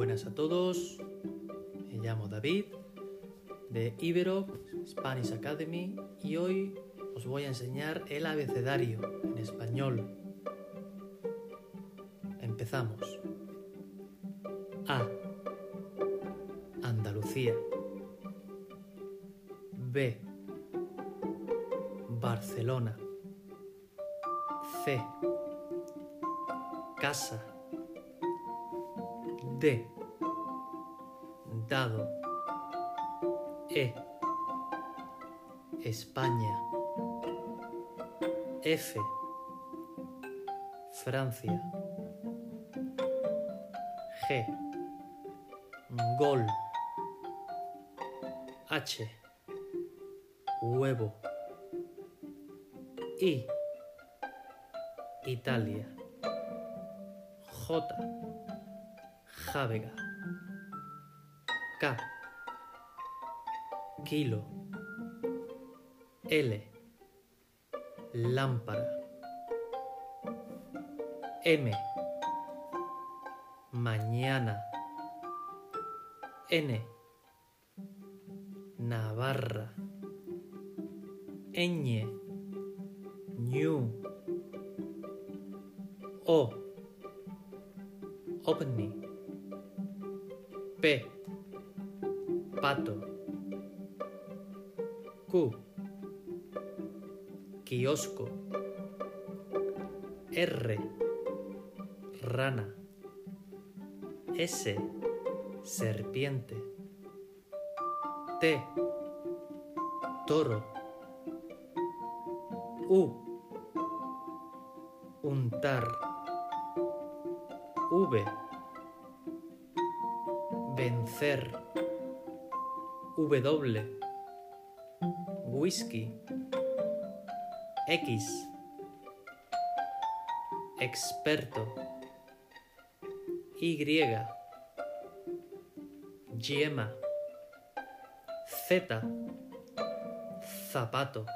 buenas a todos. Me llamo David de Ibero Spanish Academy y hoy os voy a enseñar el abecedario en español. Empezamos. A. Andalucía. B. Barcelona. C. Casa. D. Dado. E. España. F. Francia. G. Gol. H. Huevo. I. Italia. J. Jávega. K. Kilo. L. Lámpara. M. Mañana. N. Navarra. Ñ. Ñu. O. OVNI. P. Pato. Q. Kiosco. R. Rana. S. Serpiente. T. Toro. U. Untar. V. Vencer. W. Whisky. X. Experto. Y. Yema. Z. Zapato.